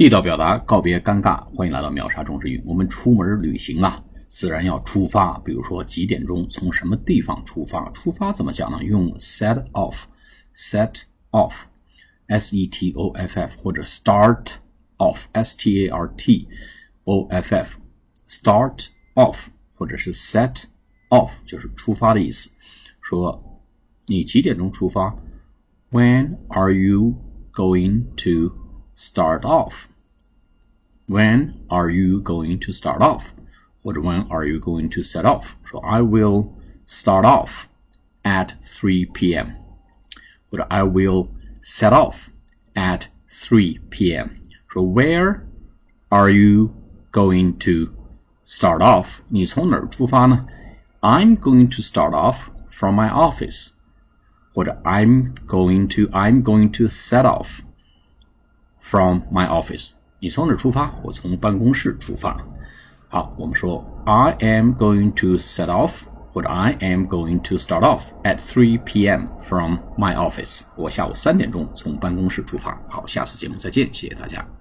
地道表达，告别尴尬。欢迎来到秒杀中之语。我们出门旅行啊，自然要出发。比如说几点钟，从什么地方出发？出发怎么讲呢？用 set off，set off，s e t o f f，或者 start off，s t a r t o f f，start off，或者是 set off，就是出发的意思。说你几点钟出发？When are you going to start off? When are you going to start off? 或者 When are you going to set off? 说 I will start off at 3 p.m. 或者 I will set off at 3 p.m. 说 Where are you going to start off? 你从哪儿出发呢？I'm going to start off from my office. 或者 I'm going to I'm going to set off from my office. 你从哪儿出发？我从办公室出发。好，我们说 I am going to set off，或者 I am going to start off at three p.m. from my office。我下午三点钟从办公室出发。好，下次节目再见，谢谢大家。